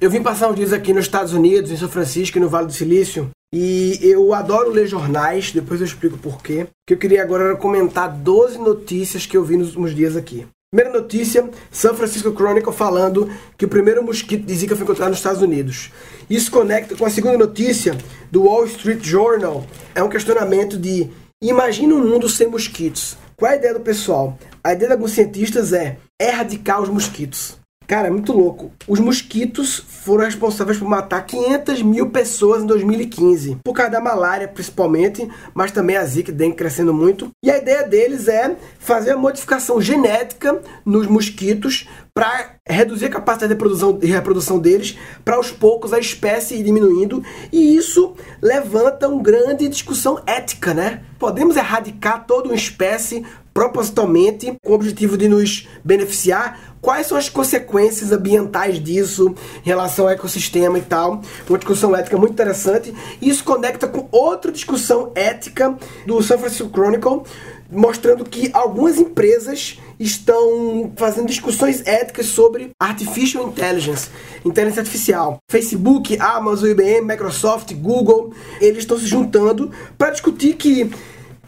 Eu vim passar uns dias aqui nos Estados Unidos, em São Francisco e no Vale do Silício, e eu adoro ler jornais, depois eu explico por quê. Que eu queria agora comentar 12 notícias que eu vi nos últimos dias aqui. Primeira notícia, San Francisco Chronicle falando que o primeiro mosquito de Zika foi encontrado nos Estados Unidos. Isso conecta com a segunda notícia do Wall Street Journal. É um questionamento de imagina um mundo sem mosquitos. Qual é a ideia do pessoal? A ideia de alguns cientistas é erradicar os mosquitos. Cara, é muito louco. Os mosquitos foram responsáveis por matar 500 mil pessoas em 2015. Por causa da malária, principalmente, mas também a zika dengue crescendo muito. E a ideia deles é fazer a modificação genética nos mosquitos para reduzir a capacidade de reprodução, de reprodução deles, para aos poucos a espécie ir diminuindo. E isso levanta uma grande discussão ética, né? Podemos erradicar toda uma espécie propositalmente com o objetivo de nos beneficiar quais são as consequências ambientais disso em relação ao ecossistema e tal. Uma discussão ética muito interessante. Isso conecta com outra discussão ética do San Francisco Chronicle, mostrando que algumas empresas estão fazendo discussões éticas sobre artificial intelligence, inteligência artificial. Facebook, Amazon, IBM, Microsoft, Google, eles estão se juntando para discutir que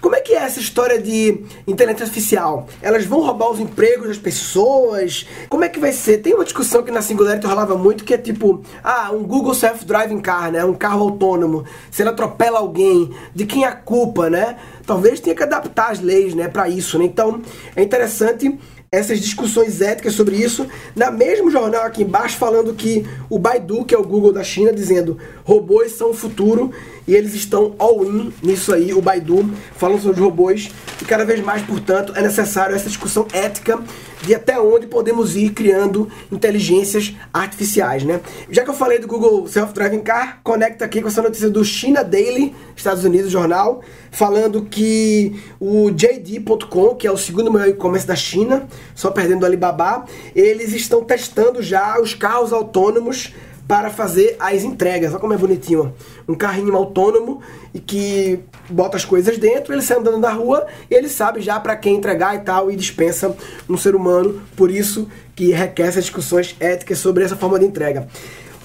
como é que é essa história de inteligência artificial? Elas vão roubar os empregos das pessoas? Como é que vai ser? Tem uma discussão que na Singularity rolava muito que é tipo, ah, um Google Self-Driving Car, né? Um carro autônomo. Se ele atropela alguém, de quem é a culpa, né? Talvez tenha que adaptar as leis, né, para isso, né? Então, é interessante essas discussões éticas sobre isso, na mesmo jornal aqui embaixo falando que o Baidu, que é o Google da China, dizendo robôs são o futuro e eles estão all-in nisso aí, o Baidu, falando sobre robôs e cada vez mais, portanto, é necessário essa discussão ética de até onde podemos ir criando inteligências artificiais, né? Já que eu falei do Google Self-Driving Car, conecta aqui com essa notícia do China Daily, Estados Unidos, jornal, falando que o JD.com, que é o segundo maior e-commerce da China, só perdendo o Alibaba, eles estão testando já os carros autônomos para fazer as entregas. Olha como é bonitinho. Um carrinho autônomo e que bota as coisas dentro, ele sai andando na rua e ele sabe já para quem entregar e tal e dispensa um ser humano. Por isso que requer essas discussões éticas sobre essa forma de entrega.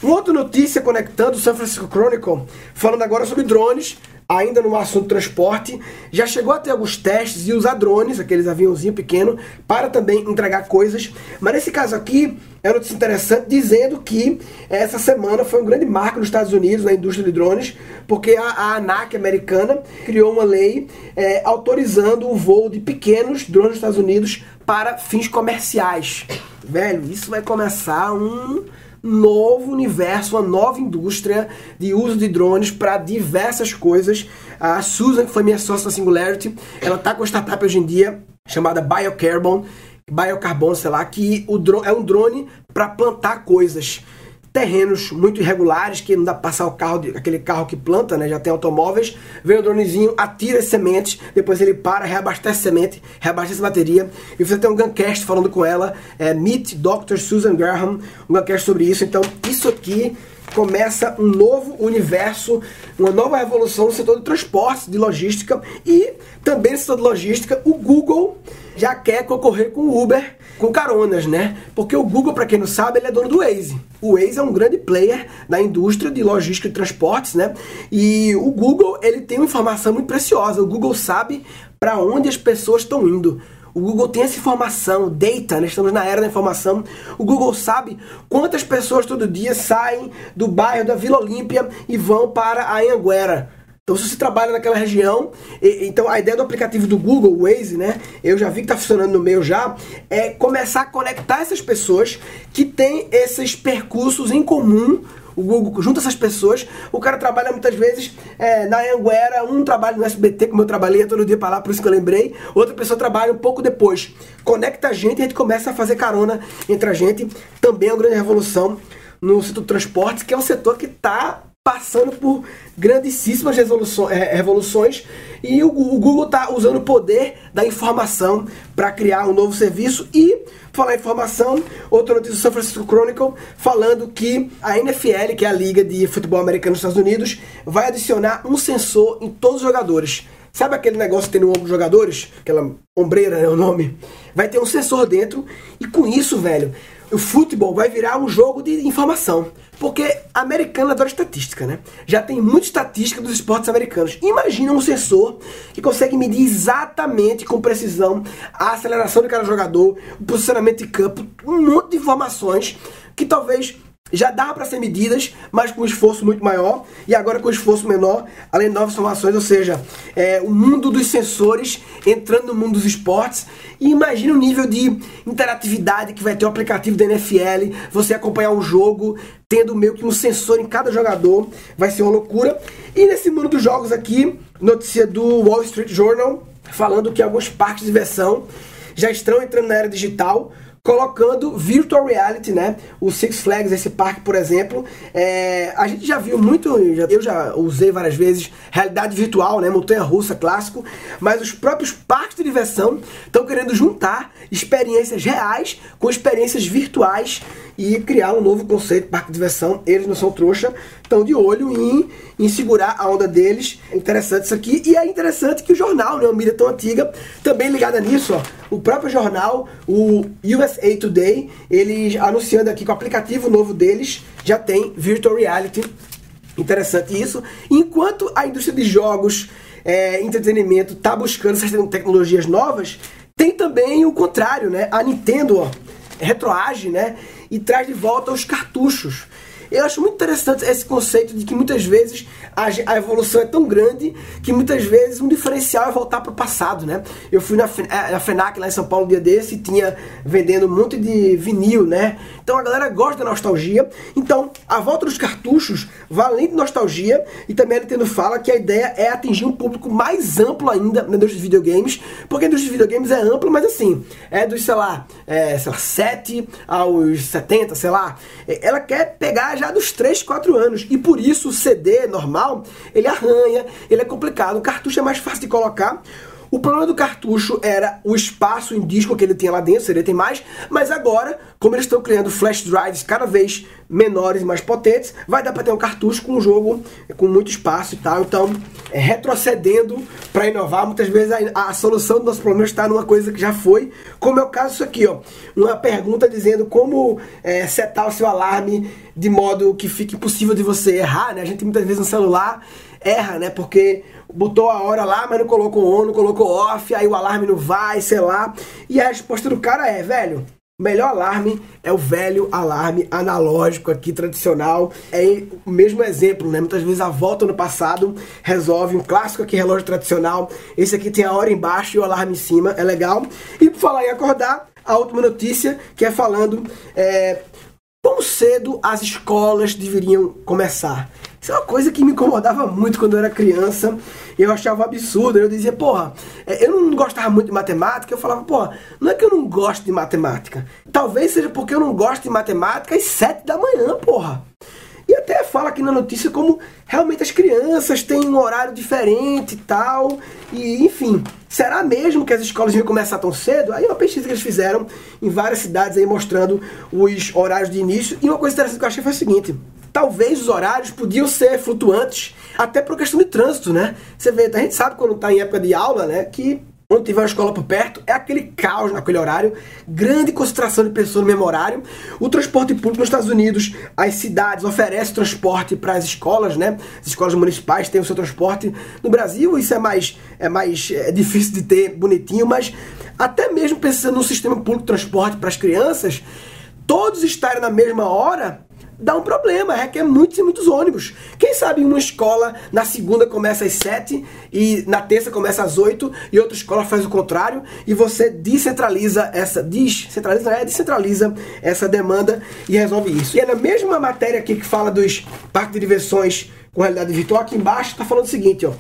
Uma outra notícia conectando o San Francisco Chronicle, falando agora sobre drones, ainda no assunto transporte, já chegou a ter alguns testes e usar drones, aqueles aviãozinho pequeno, para também entregar coisas. Mas nesse caso aqui, é uma notícia interessante dizendo que essa semana foi um grande marco nos Estados Unidos na indústria de drones, porque a, a ANAC americana criou uma lei é, autorizando o voo de pequenos drones nos Estados Unidos para fins comerciais. Velho, isso vai começar um novo universo, uma nova indústria de uso de drones para diversas coisas. A Susan, que foi minha sócia na Singularity, ela está com a startup hoje em dia chamada Biocarbon, Biocarbono, sei lá, que o drone, é um drone para plantar coisas terrenos muito irregulares, que não dá pra passar o carro, aquele carro que planta, né? Já tem automóveis. Vem o dronezinho, atira as sementes, depois ele para, reabastece semente, reabastece a bateria. E você tem um Guncast falando com ela, é, Meet Dr. Susan Graham, um Guncast sobre isso. Então, isso aqui começa um novo universo, uma nova revolução no setor de transporte, de logística e também no setor de logística. O Google já quer concorrer com o Uber com caronas, né? Porque o Google, para quem não sabe, ele é dono do Waze. O Waze é um grande player da indústria de logística e transportes, né? E o Google, ele tem uma informação muito preciosa. O Google sabe para onde as pessoas estão indo. O Google tem essa informação, data, né? estamos na era da informação. O Google sabe quantas pessoas todo dia saem do bairro da Vila Olímpia e vão para a Anhanguera então, se você trabalha naquela região, e, então a ideia do aplicativo do Google, Waze, né? Eu já vi que está funcionando no meu já, é começar a conectar essas pessoas que têm esses percursos em comum o Google junta essas pessoas. O cara trabalha muitas vezes é, na Anguera, um trabalha no SBT, como eu trabalhei todo dia para lá, por isso que eu lembrei. Outra pessoa trabalha um pouco depois. Conecta a gente e a gente começa a fazer carona entre a gente. Também é uma grande revolução no setor do transporte, que é um setor que está passando por grandíssimas é, revoluções e o, Google está usando o poder da informação para criar um novo serviço e falar informação, outra notícia do San Francisco Chronicle falando que a NFL, que é a liga de futebol americano dos Estados Unidos, vai adicionar um sensor em todos os jogadores. Sabe aquele negócio que tem no ombro dos jogadores? Aquela ombreira é o nome? Vai ter um sensor dentro e com isso, velho, o futebol vai virar um jogo de informação. Porque a americana adora estatística, né? Já tem muita estatística dos esportes americanos. Imagina um sensor que consegue medir exatamente, com precisão, a aceleração de cada jogador, o posicionamento de campo, um monte de informações que talvez já dava para ser medidas, mas com um esforço muito maior, e agora com um esforço menor, além de novas informações, ou seja, é, o mundo dos sensores entrando no mundo dos esportes, e imagine o nível de interatividade que vai ter o aplicativo da NFL, você acompanhar um jogo, tendo meio que um sensor em cada jogador, vai ser uma loucura. E nesse mundo dos jogos aqui, notícia do Wall Street Journal, falando que alguns parques de diversão já estão entrando na era digital, colocando virtual reality, né? O Six Flags, esse parque, por exemplo, é, a gente já viu muito, eu já usei várias vezes realidade virtual, né? Montanha-russa clássico, mas os próprios parques de diversão estão querendo juntar experiências reais com experiências virtuais e criar um novo conceito, parque de diversão. Eles não são trouxa, estão de olho em, em segurar a onda deles. É interessante isso aqui. E é interessante que o jornal, né, uma mídia tão antiga, também ligada nisso, ó, o próprio jornal, o USA Today, eles anunciando aqui que o aplicativo novo deles já tem Virtual Reality. Interessante isso. Enquanto a indústria de jogos, é, entretenimento, está buscando essas tecnologias novas, tem também o contrário, né? A Nintendo, ó, retroage, né? E traz de volta os cartuchos. Eu acho muito interessante esse conceito de que muitas vezes a, a evolução é tão grande que muitas vezes um diferencial é voltar para o passado, né? Eu fui na, na FENAC lá em São Paulo um dia desse e tinha vendendo um monte de vinil, né? Então a galera gosta da nostalgia. Então a volta dos cartuchos vai além de nostalgia e também a Nintendo fala que a ideia é atingir um público mais amplo ainda na indústria de videogames, porque a indústria de videogames é ampla, mas assim, é dos, sei lá, é, sei lá, 7 aos 70, sei lá. Ela quer pegar já dos 3, 4 anos. E por isso o CD normal, ele arranha, ele é complicado. O cartucho é mais fácil de colocar. O problema do cartucho era o espaço em disco que ele tinha lá dentro, seria tem mais, mas agora, como eles estão criando flash drives cada vez menores e mais potentes, vai dar para ter um cartucho com um jogo com muito espaço e tal. Então, é, retrocedendo para inovar, muitas vezes a, a, solução do nosso problema está numa coisa que já foi, como é o caso disso aqui, ó. Uma pergunta dizendo como é, setar o seu alarme de modo que fique impossível de você errar, né? A gente muitas vezes no celular erra, né? Porque botou a hora lá, mas não colocou on, não colocou off, aí o alarme não vai, sei lá. E a resposta do cara é, velho, o melhor alarme é o velho alarme analógico aqui, tradicional. É o mesmo exemplo, né? Muitas vezes a volta no passado resolve um clássico aqui, relógio tradicional. Esse aqui tem a hora embaixo e o alarme em cima, é legal. E por falar em acordar, a última notícia que é falando é, quão cedo as escolas deveriam começar. Isso é uma coisa que me incomodava muito quando eu era criança. E eu achava absurdo. Eu dizia, porra, é, eu não gostava muito de matemática. Eu falava, porra, não é que eu não gosto de matemática. Talvez seja porque eu não gosto de matemática às sete da manhã, porra. E até fala aqui na notícia como realmente as crianças têm um horário diferente e tal. E, enfim, será mesmo que as escolas iam começar tão cedo? Aí uma pesquisa que eles fizeram em várias cidades aí mostrando os horários de início. E uma coisa interessante que eu achei foi o seguinte: talvez os horários podiam ser flutuantes, até por questão de trânsito, né? Você vê, a gente sabe quando está em época de aula, né, que quando tiver uma escola por perto, é aquele caos naquele horário, grande concentração de pessoas no mesmo horário. O transporte público nos Estados Unidos, as cidades oferecem transporte para as escolas, né? As escolas municipais têm o seu transporte. No Brasil, isso é mais, é mais é difícil de ter bonitinho, mas até mesmo pensando no sistema público de transporte para as crianças, todos estarem na mesma hora dá um problema, requer muitos e muitos ônibus. Quem sabe uma escola na segunda começa às 7 e na terça começa às 8 e outra escola faz o contrário e você descentraliza essa, descentraliza, é, descentraliza essa demanda e resolve isso. E é na mesma matéria aqui que fala dos parques de diversões com realidade virtual, aqui embaixo está falando o seguinte, ó.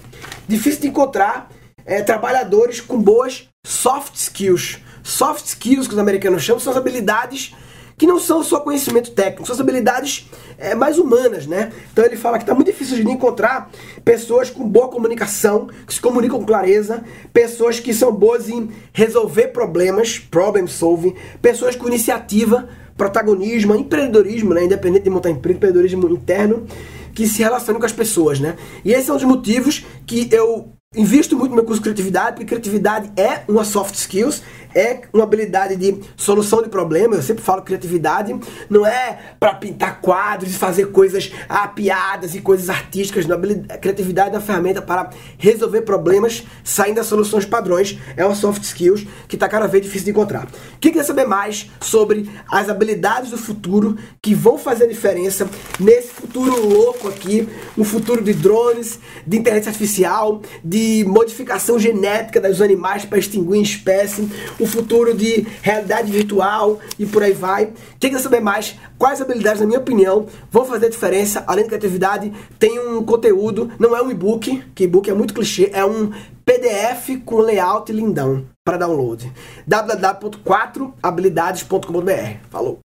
Difícil de encontrar é, trabalhadores com boas soft skills. Soft skills que os americanos chamam são as habilidades que não são só conhecimento técnico, são habilidades é, mais humanas, né? Então ele fala que está muito difícil de encontrar pessoas com boa comunicação, que se comunicam com clareza, pessoas que são boas em resolver problemas, problem solving, pessoas com iniciativa, protagonismo, empreendedorismo, né? Independente de montar empreendedorismo interno, que se relacionam com as pessoas, né? E esses são os motivos que eu Invisto muito no meu curso de criatividade, porque criatividade é uma soft skills, é uma habilidade de solução de problemas. Eu sempre falo criatividade não é para pintar quadros e fazer coisas ah, piadas e coisas artísticas. Não. A criatividade é uma ferramenta para resolver problemas saindo das soluções padrões. É uma soft skills que está cada vez difícil de encontrar. Quem quer saber mais sobre as habilidades do futuro que vão fazer a diferença nesse futuro louco aqui, um futuro de drones, de inteligência artificial, de modificação genética dos animais para extinguir espécie, o futuro de realidade virtual e por aí vai. Quem quer saber mais quais habilidades, na minha opinião, vão fazer a diferença, além de criatividade, tem um conteúdo, não é um e-book, que e-book é muito clichê, é um PDF com layout lindão para download. www.4habilidades.com.br. Falou!